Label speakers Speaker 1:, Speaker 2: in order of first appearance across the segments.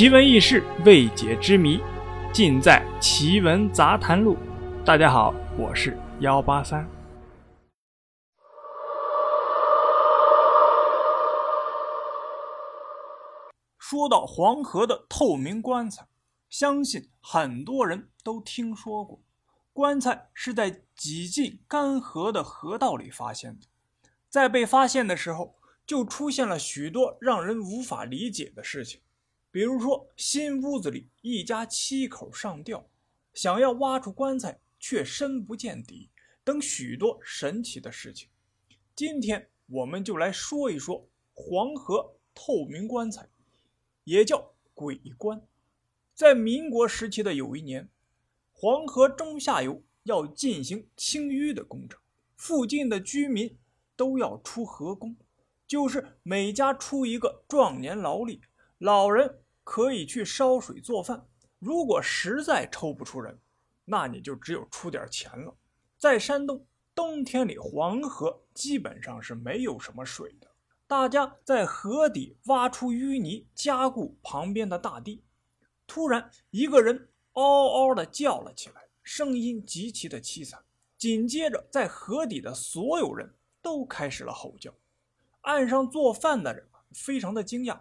Speaker 1: 奇闻异事、未解之谜，尽在《奇闻杂谈录》。大家好，我是幺八三。说到黄河的透明棺材，相信很多人都听说过。棺材是在几近干涸的河道里发现的，在被发现的时候，就出现了许多让人无法理解的事情。比如说，新屋子里一家七口上吊，想要挖出棺材却深不见底，等许多神奇的事情。今天我们就来说一说黄河透明棺材，也叫鬼棺。在民国时期的有一年，黄河中下游要进行清淤的工程，附近的居民都要出河工，就是每家出一个壮年劳力。老人可以去烧水做饭，如果实在抽不出人，那你就只有出点钱了。在山东，冬天里黄河基本上是没有什么水的，大家在河底挖出淤泥，加固旁边的大地。突然，一个人嗷嗷地叫了起来，声音极其的凄惨。紧接着，在河底的所有人都开始了吼叫。岸上做饭的人非常的惊讶。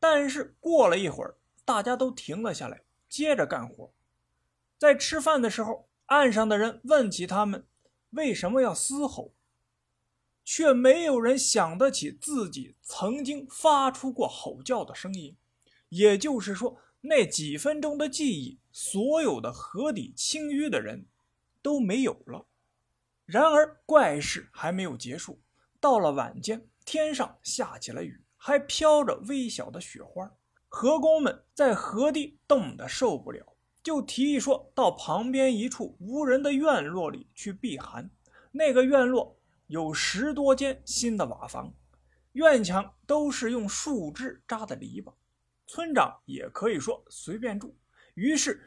Speaker 1: 但是过了一会儿，大家都停了下来，接着干活。在吃饭的时候，岸上的人问起他们为什么要嘶吼，却没有人想得起自己曾经发出过吼叫的声音。也就是说，那几分钟的记忆，所有的河底清淤的人都没有了。然而，怪事还没有结束。到了晚间，天上下起了雨。还飘着微小的雪花，河工们在河堤冻得受不了，就提议说到旁边一处无人的院落里去避寒。那个院落有十多间新的瓦房，院墙都是用树枝扎的篱笆，村长也可以说随便住。于是，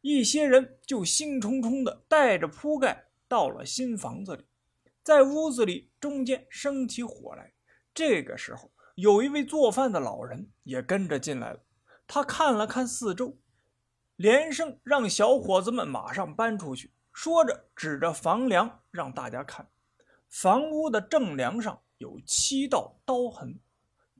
Speaker 1: 一些人就兴冲冲地带着铺盖到了新房子里，在屋子里中间生起火来。这个时候。有一位做饭的老人也跟着进来了。他看了看四周，连声让小伙子们马上搬出去。说着，指着房梁让大家看，房屋的正梁上有七道刀痕。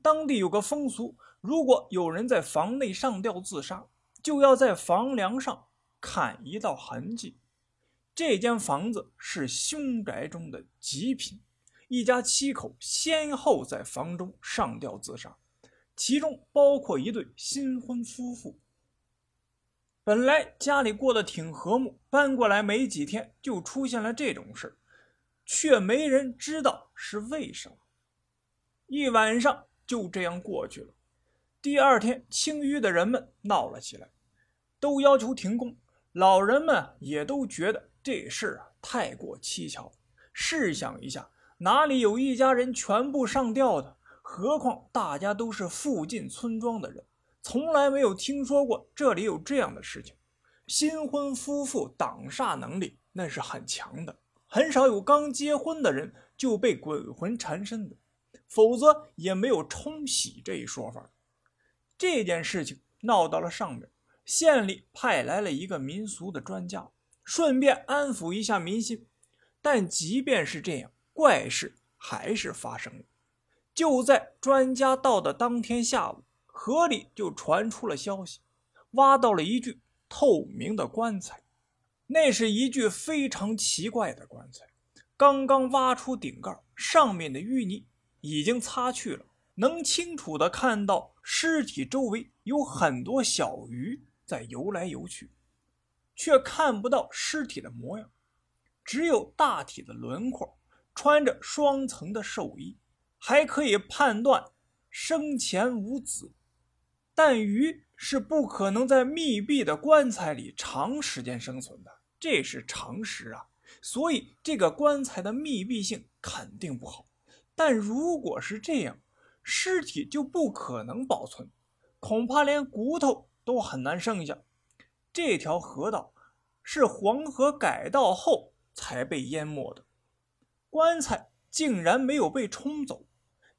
Speaker 1: 当地有个风俗，如果有人在房内上吊自杀，就要在房梁上砍一道痕迹。这间房子是凶宅中的极品。一家七口先后在房中上吊自杀，其中包括一对新婚夫妇。本来家里过得挺和睦，搬过来没几天就出现了这种事却没人知道是为什么。一晚上就这样过去了。第二天，清淤的人们闹了起来，都要求停工。老人们也都觉得这事啊太过蹊跷。试想一下。哪里有一家人全部上吊的？何况大家都是附近村庄的人，从来没有听说过这里有这样的事情。新婚夫妇挡煞能力那是很强的，很少有刚结婚的人就被鬼魂缠身的，否则也没有冲喜这一说法。这件事情闹到了上面，县里派来了一个民俗的专家，顺便安抚一下民心。但即便是这样，怪事还是发生了。就在专家到的当天下午，河里就传出了消息，挖到了一具透明的棺材。那是一具非常奇怪的棺材，刚刚挖出顶盖，上面的淤泥已经擦去了，能清楚的看到尸体周围有很多小鱼在游来游去，却看不到尸体的模样，只有大体的轮廓。穿着双层的寿衣，还可以判断生前无子，但鱼是不可能在密闭的棺材里长时间生存的，这是常识啊。所以这个棺材的密闭性肯定不好。但如果是这样，尸体就不可能保存，恐怕连骨头都很难剩下。这条河道是黄河改道后才被淹没的。棺材竟然没有被冲走，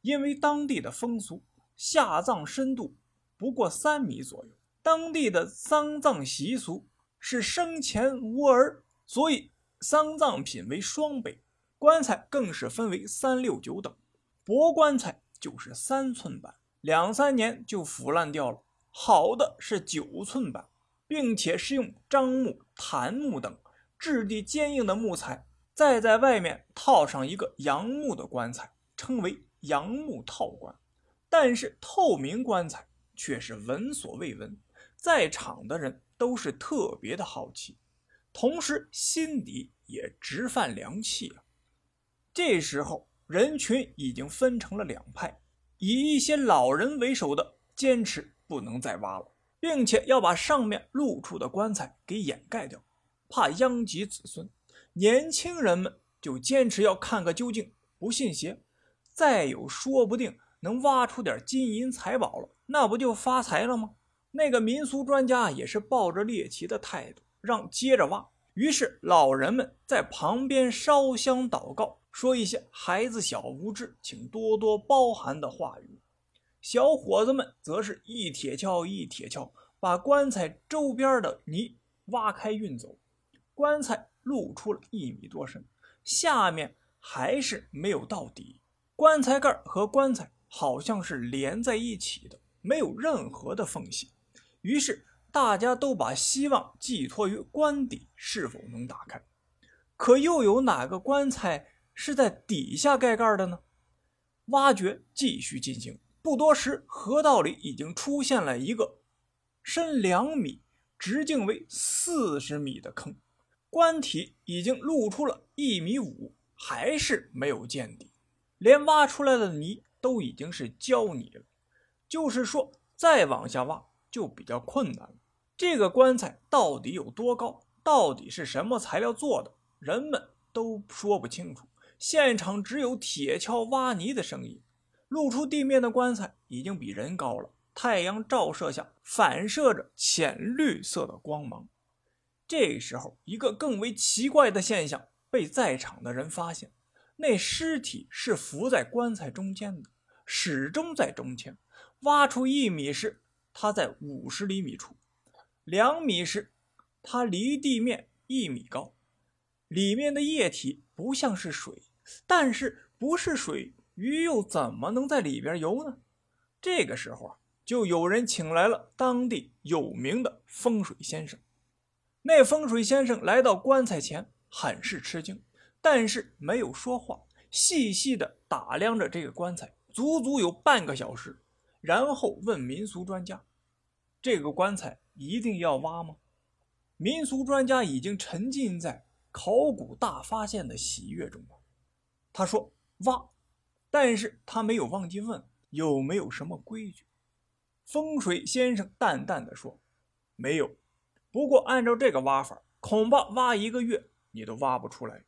Speaker 1: 因为当地的风俗，下葬深度不过三米左右。当地的丧葬习俗是生前无儿，所以丧葬品为双倍，棺材更是分为三六九等。薄棺材就是三寸板，两三年就腐烂掉了；好的是九寸板，并且是用樟木、檀木等质地坚硬的木材，再在外面套上一个杨木的棺材，称为杨木套棺。但是透明棺材却是闻所未闻，在场的人都是特别的好奇，同时心底也直犯凉气啊。这时候人群已经分成了两派，以一些老人为首的坚持不能再挖了，并且要把上面露出的棺材给掩盖掉，怕殃及子孙。年轻人们就坚持要看个究竟，不信邪，再有说不定。能挖出点金银财宝了，那不就发财了吗？那个民俗专家也是抱着猎奇的态度，让接着挖。于是老人们在旁边烧香祷告，说一些“孩子小无知，请多多包涵”的话语。小伙子们则是一铁锹一铁锹，把棺材周边的泥挖开运走。棺材露出了一米多深，下面还是没有到底。棺材盖和棺材。好像是连在一起的，没有任何的缝隙。于是大家都把希望寄托于棺底是否能打开。可又有哪个棺材是在底下盖盖的呢？挖掘继续进行。不多时，河道里已经出现了一个深两米、直径为四十米的坑，棺体已经露出了一米五，还是没有见底，连挖出来的泥。都已经是胶泥了，就是说再往下挖就比较困难了。这个棺材到底有多高？到底是什么材料做的？人们都说不清楚。现场只有铁锹挖泥的声音。露出地面的棺材已经比人高了，太阳照射下反射着浅绿色的光芒。这时候，一个更为奇怪的现象被在场的人发现：那尸体是浮在棺材中间的。始终在中间，挖出一米时，它在五十厘米处；两米时，它离地面一米高。里面的液体不像是水，但是不是水，鱼又怎么能在里边游呢？这个时候啊，就有人请来了当地有名的风水先生。那风水先生来到棺材前，很是吃惊，但是没有说话，细细的打量着这个棺材。足足有半个小时，然后问民俗专家：“这个棺材一定要挖吗？”民俗专家已经沉浸在考古大发现的喜悦中了。他说：“挖。”但是他没有忘记问有没有什么规矩。风水先生淡淡的说：“没有。不过按照这个挖法，恐怕挖一个月你都挖不出来。”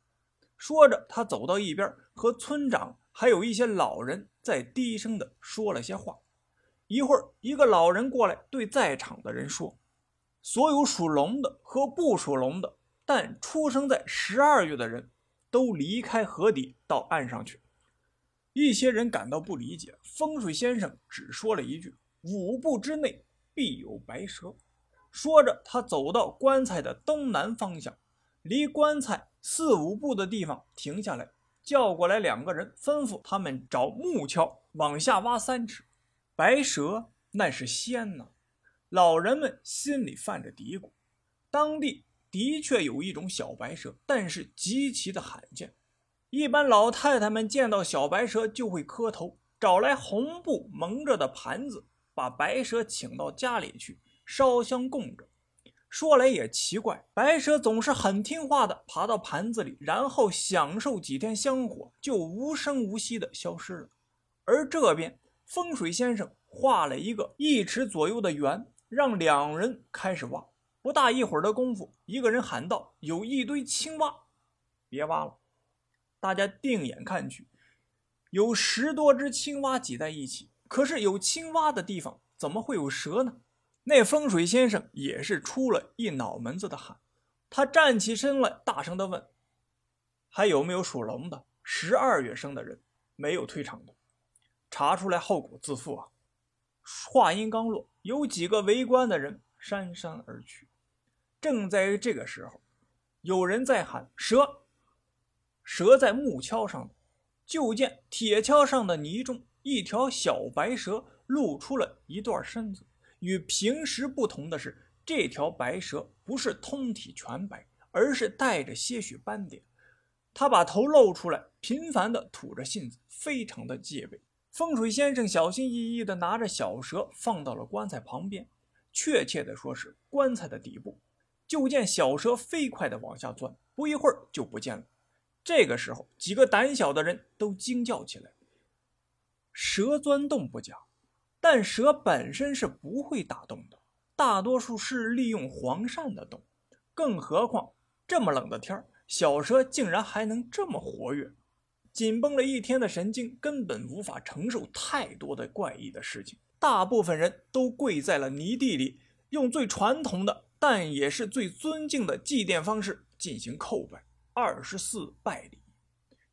Speaker 1: 说着，他走到一边，和村长。还有一些老人在低声的说了些话。一会儿，一个老人过来对在场的人说：“所有属龙的和不属龙的，但出生在十二月的人，都离开河底到岸上去。”一些人感到不理解，风水先生只说了一句：“五步之内必有白蛇。”说着，他走到棺材的东南方向，离棺材四五步的地方停下来。叫过来两个人，吩咐他们找木锹往下挖三尺。白蛇那是仙呐！老人们心里犯着嘀咕。当地的确有一种小白蛇，但是极其的罕见。一般老太太们见到小白蛇就会磕头，找来红布蒙着的盘子，把白蛇请到家里去烧香供着。说来也奇怪，白蛇总是很听话的爬到盘子里，然后享受几天香火，就无声无息的消失了。而这边风水先生画了一个一尺左右的圆，让两人开始挖。不大一会儿的功夫，一个人喊道：“有一堆青蛙，别挖了！”大家定眼看去，有十多只青蛙挤在一起。可是有青蛙的地方，怎么会有蛇呢？那风水先生也是出了一脑门子的汗，他站起身来，大声的问：“还有没有属龙的？十二月生的人没有退场的，查出来后果自负啊！”话音刚落，有几个围观的人姗姗而去。正在这个时候，有人在喊“蛇”，蛇在木橇上。就见铁锹上的泥中，一条小白蛇露出了一段身子。与平时不同的是，这条白蛇不是通体全白，而是带着些许斑点。它把头露出来，频繁地吐着信子，非常的戒备。风水先生小心翼翼地拿着小蛇放到了棺材旁边，确切地说是棺材的底部。就见小蛇飞快地往下钻，不一会儿就不见了。这个时候，几个胆小的人都惊叫起来。蛇钻洞不假，但蛇本身是不会打洞的，大多数是利用黄鳝的洞。更何况这么冷的天儿小蛇竟然还能这么活跃。紧绷了一天的神经根本无法承受太多的怪异的事情。大部分人都跪在了泥地里，用最传统的但也是最尊敬的祭奠方式进行叩拜。二十四拜礼，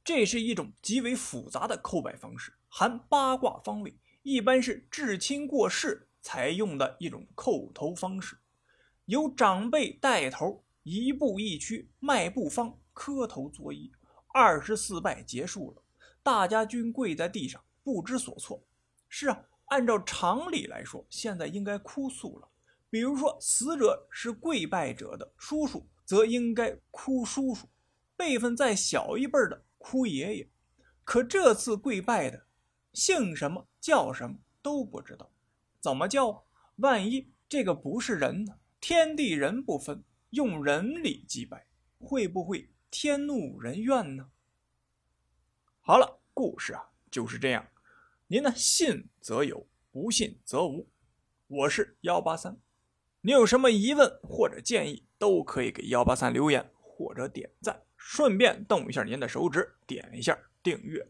Speaker 1: 这是一种极为复杂的叩拜方式，含八卦方位，一般是至亲过世才用的一种叩头方式。由长辈带头，一步一屈，迈步方，磕头作揖。二十四拜结束了，大家均跪在地上，不知所措。是啊，按照常理来说，现在应该哭诉了。比如说，死者是跪拜者的叔叔，则应该哭叔叔。辈分再小一辈的哭爷爷，可这次跪拜的姓什么叫什么都不知道，怎么叫？万一这个不是人呢？天地人不分，用人礼祭拜，会不会天怒人怨呢？好了，故事啊就是这样，您呢信则有，不信则无。我是幺八三，你有什么疑问或者建议，都可以给幺八三留言或者点赞。顺便动一下您的手指，点一下订阅。